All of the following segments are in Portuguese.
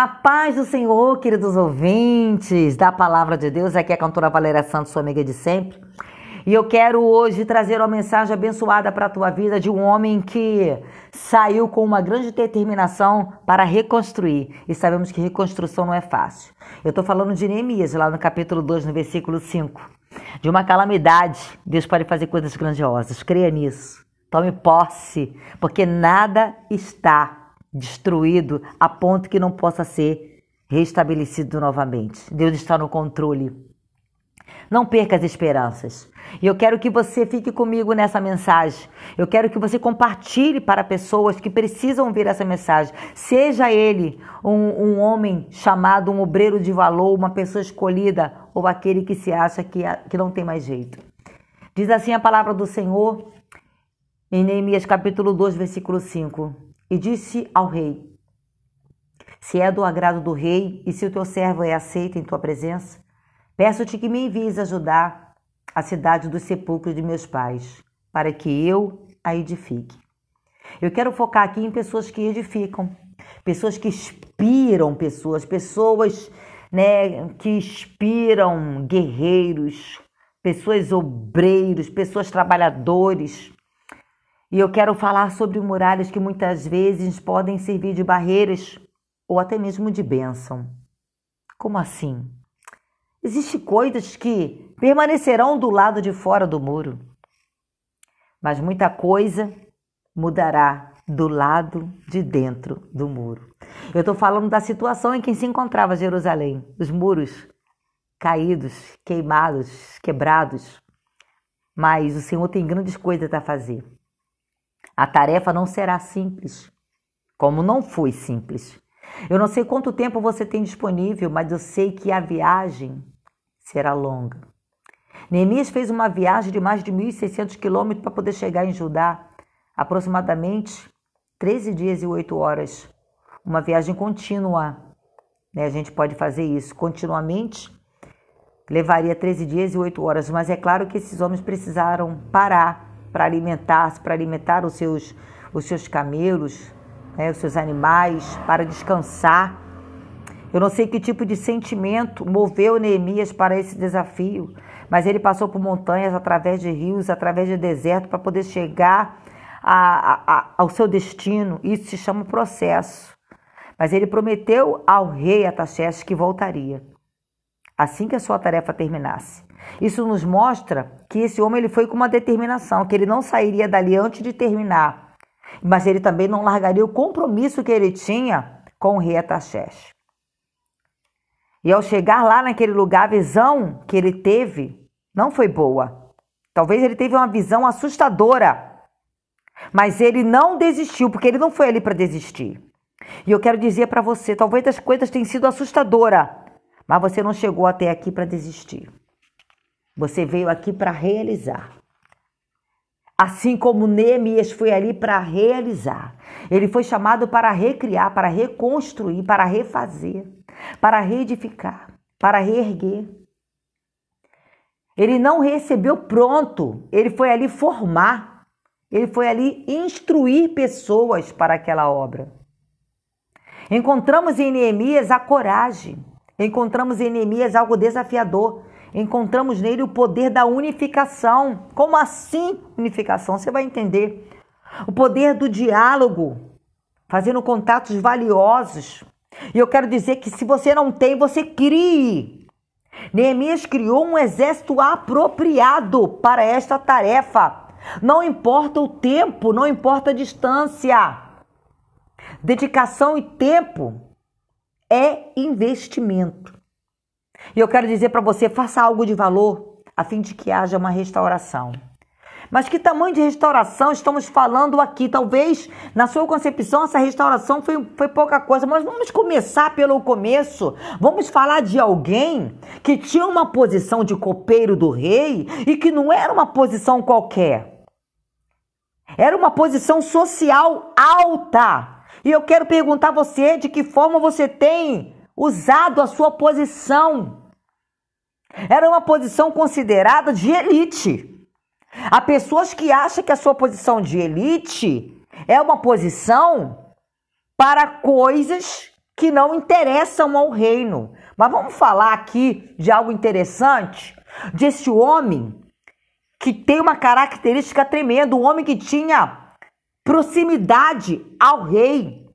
A paz do Senhor, queridos ouvintes da Palavra de Deus. Aqui é a cantora Valéria Santos, sua amiga de sempre. E eu quero hoje trazer uma mensagem abençoada para a tua vida de um homem que saiu com uma grande determinação para reconstruir. E sabemos que reconstrução não é fácil. Eu estou falando de Neemias, lá no capítulo 2, no versículo 5. De uma calamidade, Deus pode fazer coisas grandiosas. Creia nisso. Tome posse, porque nada está destruído a ponto que não possa ser restabelecido novamente. Deus está no controle. Não perca as esperanças. E eu quero que você fique comigo nessa mensagem. Eu quero que você compartilhe para pessoas que precisam ouvir essa mensagem. Seja ele um, um homem chamado um obreiro de valor, uma pessoa escolhida, ou aquele que se acha que, que não tem mais jeito. Diz assim a palavra do Senhor em Neemias capítulo 2, versículo 5 e disse ao rei: Se é do agrado do rei e se o teu servo é aceito em tua presença, peço-te que me envies ajudar a cidade dos sepulcros de meus pais, para que eu a edifique. Eu quero focar aqui em pessoas que edificam, pessoas que inspiram pessoas, pessoas né, que inspiram guerreiros, pessoas obreiros, pessoas trabalhadores, e eu quero falar sobre muralhas que muitas vezes podem servir de barreiras ou até mesmo de bênção. Como assim? Existem coisas que permanecerão do lado de fora do muro, mas muita coisa mudará do lado de dentro do muro. Eu estou falando da situação em que se encontrava Jerusalém, os muros caídos, queimados, quebrados. Mas o Senhor tem grandes coisas a fazer. A tarefa não será simples, como não foi simples. Eu não sei quanto tempo você tem disponível, mas eu sei que a viagem será longa. Neemias fez uma viagem de mais de 1.600 quilômetros para poder chegar em Judá, aproximadamente 13 dias e 8 horas. Uma viagem contínua. Né? A gente pode fazer isso continuamente. Levaria 13 dias e 8 horas, mas é claro que esses homens precisaram parar para alimentar-se, para alimentar os seus, os seus camelos, né, os seus animais, para descansar. Eu não sei que tipo de sentimento moveu Neemias para esse desafio, mas ele passou por montanhas, através de rios, através de deserto, para poder chegar a, a, a, ao seu destino. Isso se chama processo. Mas ele prometeu ao rei Ataxerxes que voltaria assim que a sua tarefa terminasse. Isso nos mostra que esse homem ele foi com uma determinação, que ele não sairia dali antes de terminar, mas ele também não largaria o compromisso que ele tinha com o rei Ataxés. E ao chegar lá naquele lugar, a visão que ele teve não foi boa. Talvez ele teve uma visão assustadora, mas ele não desistiu, porque ele não foi ali para desistir. E eu quero dizer para você, talvez as coisas tenham sido assustadoras, mas você não chegou até aqui para desistir. Você veio aqui para realizar. Assim como Neemias foi ali para realizar. Ele foi chamado para recriar, para reconstruir, para refazer, para reedificar, para reerguer. Ele não recebeu pronto, ele foi ali formar, ele foi ali instruir pessoas para aquela obra. Encontramos em Neemias a coragem, Encontramos em Neemias algo desafiador. Encontramos nele o poder da unificação. Como assim unificação? Você vai entender. O poder do diálogo, fazendo contatos valiosos. E eu quero dizer que se você não tem, você crie. Neemias criou um exército apropriado para esta tarefa. Não importa o tempo, não importa a distância. Dedicação e tempo é investimento. E eu quero dizer para você, faça algo de valor a fim de que haja uma restauração. Mas que tamanho de restauração estamos falando aqui? Talvez na sua concepção essa restauração foi, foi pouca coisa, mas vamos começar pelo começo. Vamos falar de alguém que tinha uma posição de copeiro do rei e que não era uma posição qualquer. Era uma posição social alta. E eu quero perguntar a você de que forma você tem usado a sua posição. Era uma posição considerada de elite. Há pessoas que acham que a sua posição de elite é uma posição para coisas que não interessam ao reino. Mas vamos falar aqui de algo interessante, desse homem que tem uma característica tremenda, um homem que tinha proximidade ao rei.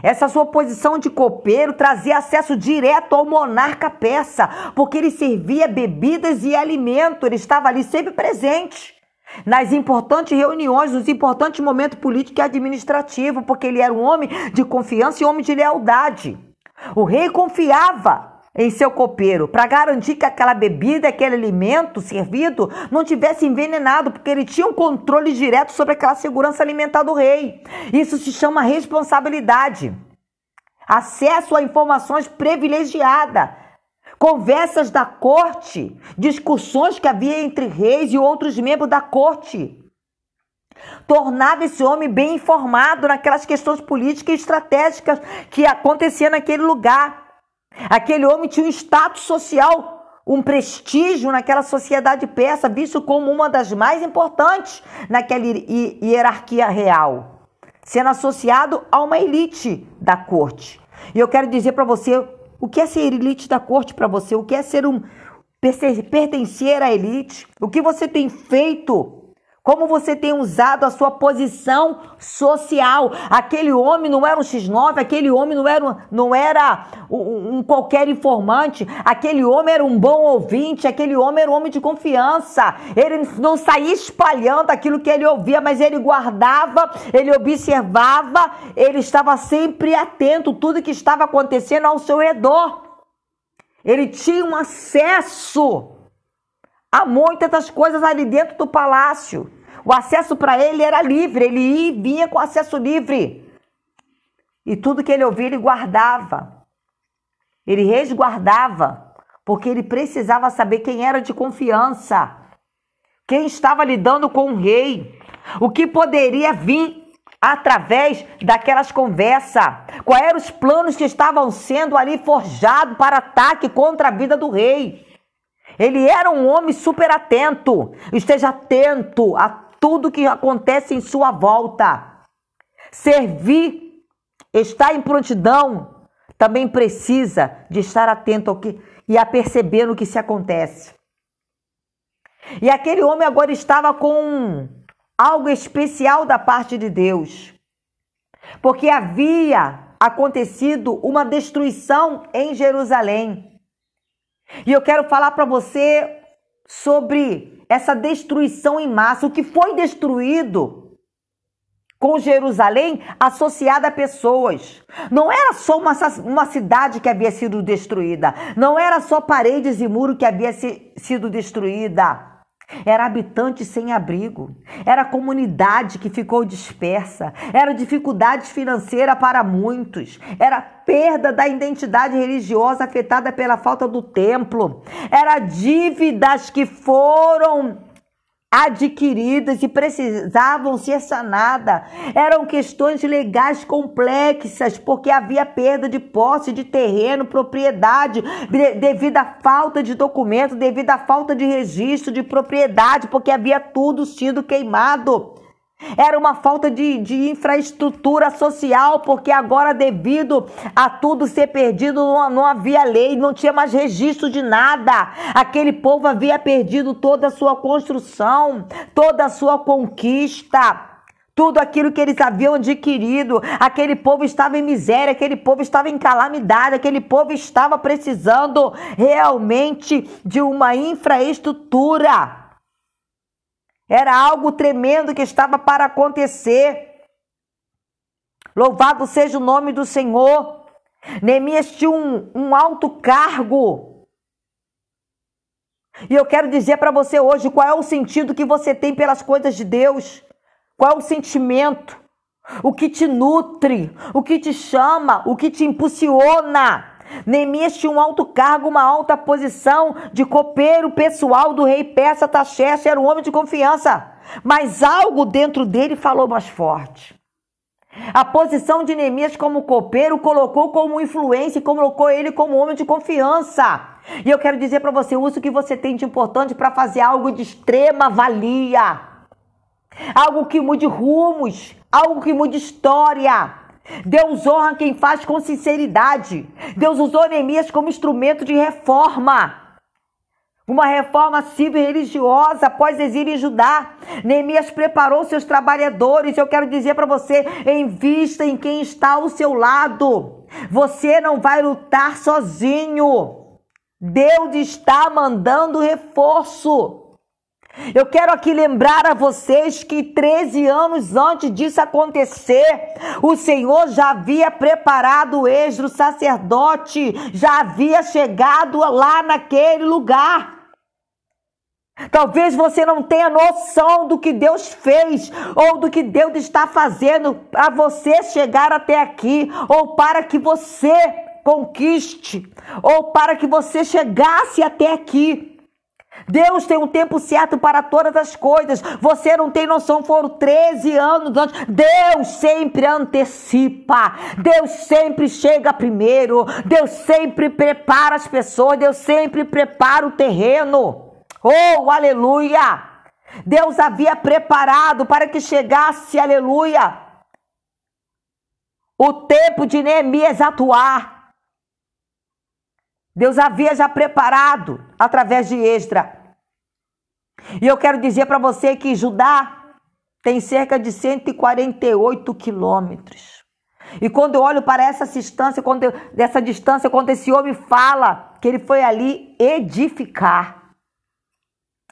Essa sua posição de copeiro trazia acesso direto ao monarca persa, porque ele servia bebidas e alimento, ele estava ali sempre presente. Nas importantes reuniões, nos importantes momentos políticos e administrativos, porque ele era um homem de confiança e homem de lealdade. O rei confiava em seu copeiro para garantir que aquela bebida, aquele alimento servido não tivesse envenenado, porque ele tinha um controle direto sobre aquela segurança alimentar do rei. Isso se chama responsabilidade. Acesso a informações privilegiadas. Conversas da corte, discussões que havia entre reis e outros membros da corte. Tornava esse homem bem informado naquelas questões políticas e estratégicas que aconteciam naquele lugar. Aquele homem tinha um status social, um prestígio naquela sociedade persa, visto como uma das mais importantes naquela hierarquia real, sendo associado a uma elite da corte. E eu quero dizer para você o que é ser elite da corte para você, o que é ser um pertencer à elite, o que você tem feito como você tem usado a sua posição social. Aquele homem não era um X9, aquele homem não era, não era um, um, qualquer informante, aquele homem era um bom ouvinte, aquele homem era um homem de confiança. Ele não saía espalhando aquilo que ele ouvia, mas ele guardava, ele observava, ele estava sempre atento tudo que estava acontecendo ao seu redor. Ele tinha um acesso Há muitas coisas ali dentro do palácio. O acesso para ele era livre, ele ia e vinha com acesso livre. E tudo que ele ouvia, ele guardava. Ele resguardava, porque ele precisava saber quem era de confiança, quem estava lidando com o rei, o que poderia vir através daquelas conversas, quais eram os planos que estavam sendo ali forjados para ataque contra a vida do rei. Ele era um homem super atento. Esteja atento a tudo que acontece em sua volta. Servir, estar em prontidão, também precisa de estar atento ao que e a perceber o que se acontece. E aquele homem agora estava com algo especial da parte de Deus. Porque havia acontecido uma destruição em Jerusalém. E eu quero falar para você sobre essa destruição em massa, o que foi destruído com Jerusalém associada a pessoas. Não era só uma, uma cidade que havia sido destruída, não era só paredes e muro que havia se, sido destruída. Era habitante sem abrigo, era comunidade que ficou dispersa, era dificuldade financeira para muitos, era perda da identidade religiosa afetada pela falta do templo, era dívidas que foram adquiridas e precisavam ser sanadas. Eram questões legais complexas, porque havia perda de posse de terreno, propriedade, devido à falta de documento, devido à falta de registro de propriedade, porque havia tudo sido queimado. Era uma falta de, de infraestrutura social, porque agora, devido a tudo ser perdido, não, não havia lei, não tinha mais registro de nada. Aquele povo havia perdido toda a sua construção, toda a sua conquista tudo aquilo que eles haviam adquirido. Aquele povo estava em miséria, aquele povo estava em calamidade, aquele povo estava precisando realmente de uma infraestrutura. Era algo tremendo que estava para acontecer. Louvado seja o nome do Senhor. Neemias tinha um, um alto cargo. E eu quero dizer para você hoje qual é o sentido que você tem pelas coisas de Deus. Qual é o sentimento? O que te nutre? O que te chama? O que te impulsiona? Neemias tinha um alto cargo, uma alta posição de copeiro pessoal do rei Persa Taxerxes, era um homem de confiança. Mas algo dentro dele falou mais forte. A posição de Neemias como copeiro colocou como influência e colocou ele como homem de confiança. E eu quero dizer para você, usa o que você tem de importante para fazer algo de extrema valia. Algo que mude rumos, algo que mude história. Deus honra quem faz com sinceridade. Deus usou Neemias como instrumento de reforma. Uma reforma civil religiosa após exílio em Judá. Neemias preparou seus trabalhadores. Eu quero dizer para você: invista em quem está ao seu lado. Você não vai lutar sozinho. Deus está mandando reforço. Eu quero aqui lembrar a vocês que 13 anos antes disso acontecer, o Senhor já havia preparado o ex sacerdote, já havia chegado lá naquele lugar. Talvez você não tenha noção do que Deus fez ou do que Deus está fazendo para você chegar até aqui ou para que você conquiste ou para que você chegasse até aqui. Deus tem um tempo certo para todas as coisas. Você não tem noção, foram 13 anos antes. Deus sempre antecipa. Deus sempre chega primeiro. Deus sempre prepara as pessoas. Deus sempre prepara o terreno. Oh, aleluia! Deus havia preparado para que chegasse, aleluia, o tempo de Neemias atuar. Deus havia já preparado através de Esdra. E eu quero dizer para você que Judá tem cerca de 148 quilômetros. E quando eu olho para essa distância, quando eu, dessa distância, quando esse homem fala que ele foi ali edificar,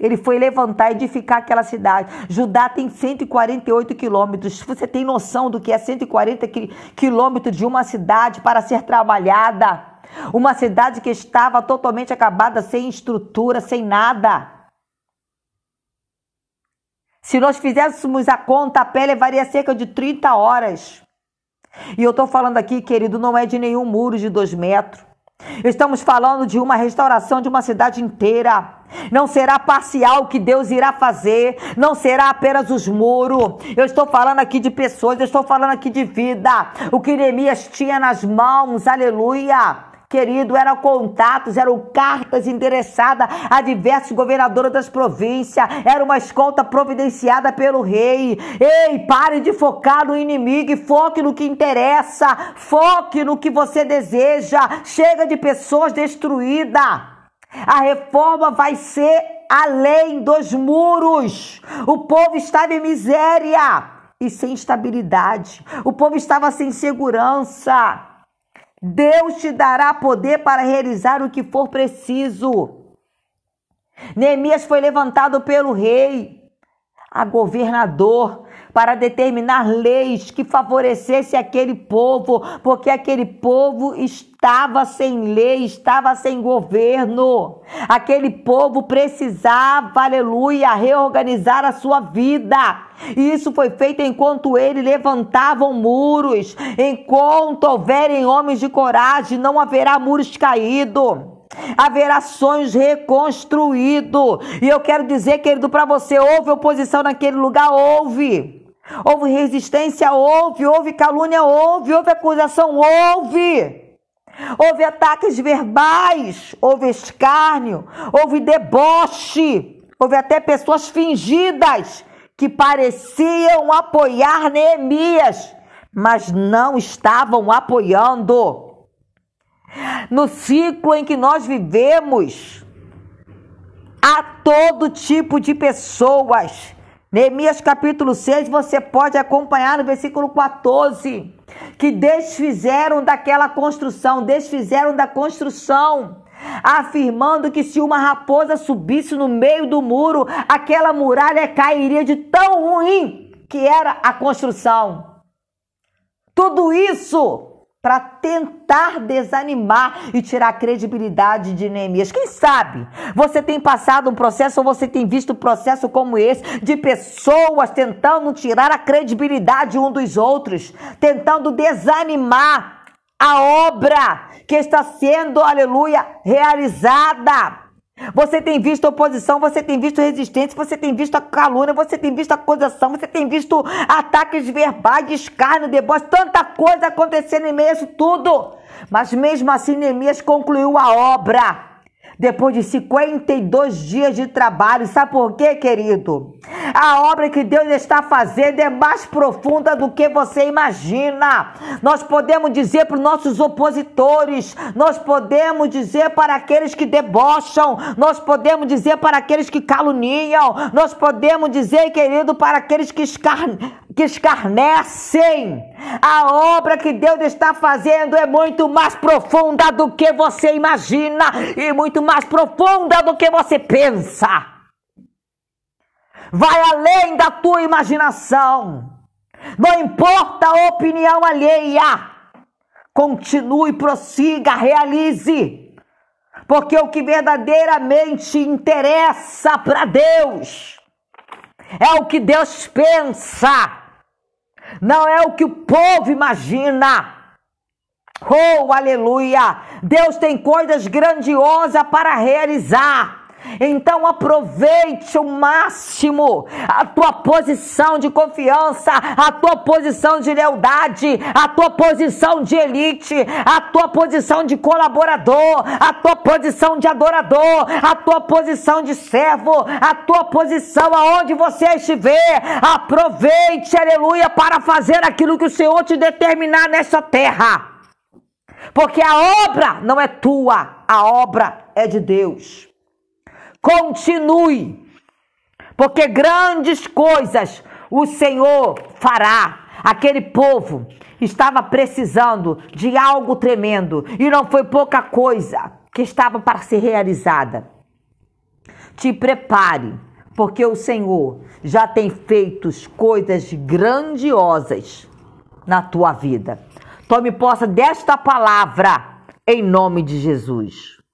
ele foi levantar, edificar aquela cidade. Judá tem 148 quilômetros. Você tem noção do que é 140 quilômetros de uma cidade para ser trabalhada? Uma cidade que estava totalmente acabada, sem estrutura, sem nada. Se nós fizéssemos a conta, a pé levaria cerca de 30 horas. E eu estou falando aqui, querido, não é de nenhum muro de dois metros. Estamos falando de uma restauração de uma cidade inteira. Não será parcial o que Deus irá fazer, não será apenas os muros. Eu estou falando aqui de pessoas, eu estou falando aqui de vida. O que Neemias tinha nas mãos, aleluia querido, eram contatos, eram cartas endereçadas a diversos governadores das províncias, era uma escolta providenciada pelo rei. Ei, pare de focar no inimigo e foque no que interessa, foque no que você deseja. Chega de pessoas destruídas. A reforma vai ser além dos muros. O povo estava em miséria e sem estabilidade. O povo estava sem segurança. Deus te dará poder para realizar o que for preciso. Neemias foi levantado pelo rei a governador para determinar leis que favorecesse aquele povo, porque aquele povo estava sem lei, estava sem governo. Aquele povo precisava, aleluia, reorganizar a sua vida. E isso foi feito enquanto ele levantavam muros. Enquanto houverem homens de coragem, não haverá muros caídos haverá sonhos reconstruídos. E eu quero dizer, querido, para você: houve oposição naquele lugar? Houve. Houve resistência? Houve. Houve calúnia? Houve. Houve acusação? Houve. Houve ataques verbais, houve escárnio, houve deboche, houve até pessoas fingidas que pareciam apoiar Neemias, mas não estavam apoiando no ciclo em que nós vivemos, há todo tipo de pessoas. Neemias capítulo 6, você pode acompanhar no versículo 14, que desfizeram daquela construção, desfizeram da construção, afirmando que se uma raposa subisse no meio do muro, aquela muralha cairia de tão ruim que era a construção. Tudo isso para tentar desanimar e tirar a credibilidade de Neemias. Quem sabe você tem passado um processo ou você tem visto um processo como esse de pessoas tentando tirar a credibilidade um dos outros, tentando desanimar a obra que está sendo, aleluia, realizada. Você tem visto oposição, você tem visto resistência, você tem visto a calúnia, você tem visto acusação, você tem visto ataques verbais, escárnio, deboche, tanta coisa acontecendo em meio a isso tudo. Mas mesmo assim, Neemias concluiu a obra. Depois de 52 dias de trabalho. Sabe por quê, querido? A obra que Deus está fazendo é mais profunda do que você imagina. Nós podemos dizer para os nossos opositores, nós podemos dizer para aqueles que debocham, nós podemos dizer para aqueles que caluniam, nós podemos dizer, querido, para aqueles que, escar... que escarnecem. A obra que Deus está fazendo é muito mais profunda do que você imagina e muito mais profunda do que você pensa. Vai além da tua imaginação. Não importa a opinião alheia. Continue, prossiga, realize. Porque o que verdadeiramente interessa para Deus é o que Deus pensa, não é o que o povo imagina. Oh, aleluia! Deus tem coisas grandiosas para realizar. Então aproveite o máximo a tua posição de confiança, a tua posição de lealdade, a tua posição de elite, a tua posição de colaborador, a tua posição de adorador, a tua posição de servo, a tua posição aonde você estiver. Aproveite, aleluia, para fazer aquilo que o Senhor te determinar nessa terra. Porque a obra não é tua, a obra é de Deus. Continue, porque grandes coisas o Senhor fará. Aquele povo estava precisando de algo tremendo e não foi pouca coisa que estava para ser realizada. Te prepare, porque o Senhor já tem feito coisas grandiosas na tua vida. Tome posse desta palavra em nome de Jesus.